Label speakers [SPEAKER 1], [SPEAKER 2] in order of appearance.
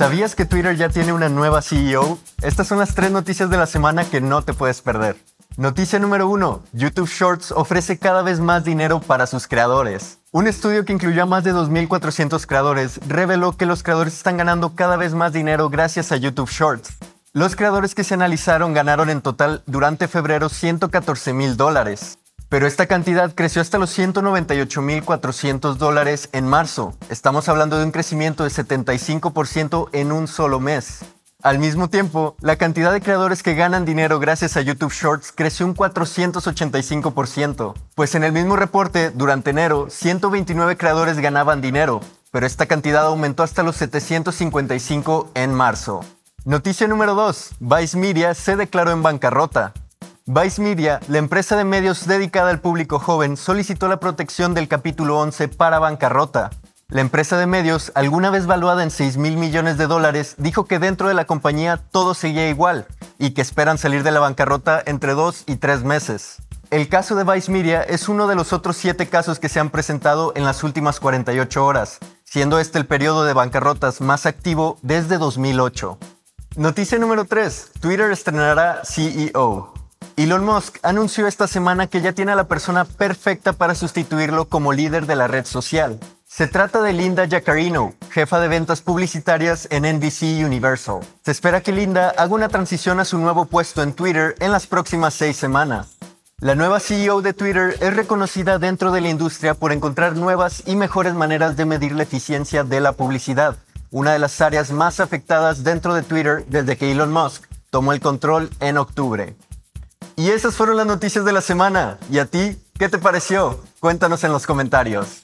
[SPEAKER 1] ¿Sabías que Twitter ya tiene una nueva CEO? Estas son las tres noticias de la semana que no te puedes perder. Noticia número 1. YouTube Shorts ofrece cada vez más dinero para sus creadores. Un estudio que incluyó a más de 2.400 creadores reveló que los creadores están ganando cada vez más dinero gracias a YouTube Shorts. Los creadores que se analizaron ganaron en total durante febrero 114 mil dólares. Pero esta cantidad creció hasta los 198.400 dólares en marzo. Estamos hablando de un crecimiento de 75% en un solo mes. Al mismo tiempo, la cantidad de creadores que ganan dinero gracias a YouTube Shorts creció un 485%, pues en el mismo reporte, durante enero, 129 creadores ganaban dinero, pero esta cantidad aumentó hasta los 755 en marzo. Noticia número 2. Vice Media se declaró en bancarrota. Vice Media, la empresa de medios dedicada al público joven, solicitó la protección del capítulo 11 para bancarrota. La empresa de medios, alguna vez valuada en 6 mil millones de dólares, dijo que dentro de la compañía todo seguía igual y que esperan salir de la bancarrota entre dos y tres meses. El caso de Vice Media es uno de los otros siete casos que se han presentado en las últimas 48 horas, siendo este el periodo de bancarrotas más activo desde 2008. Noticia número 3. Twitter estrenará CEO. Elon Musk anunció esta semana que ya tiene a la persona perfecta para sustituirlo como líder de la red social. Se trata de Linda Jaccarino, jefa de ventas publicitarias en NBC Universal. Se espera que Linda haga una transición a su nuevo puesto en Twitter en las próximas seis semanas. La nueva CEO de Twitter es reconocida dentro de la industria por encontrar nuevas y mejores maneras de medir la eficiencia de la publicidad, una de las áreas más afectadas dentro de Twitter desde que Elon Musk tomó el control en octubre. Y esas fueron las noticias de la semana. ¿Y a ti? ¿Qué te pareció? Cuéntanos en los comentarios.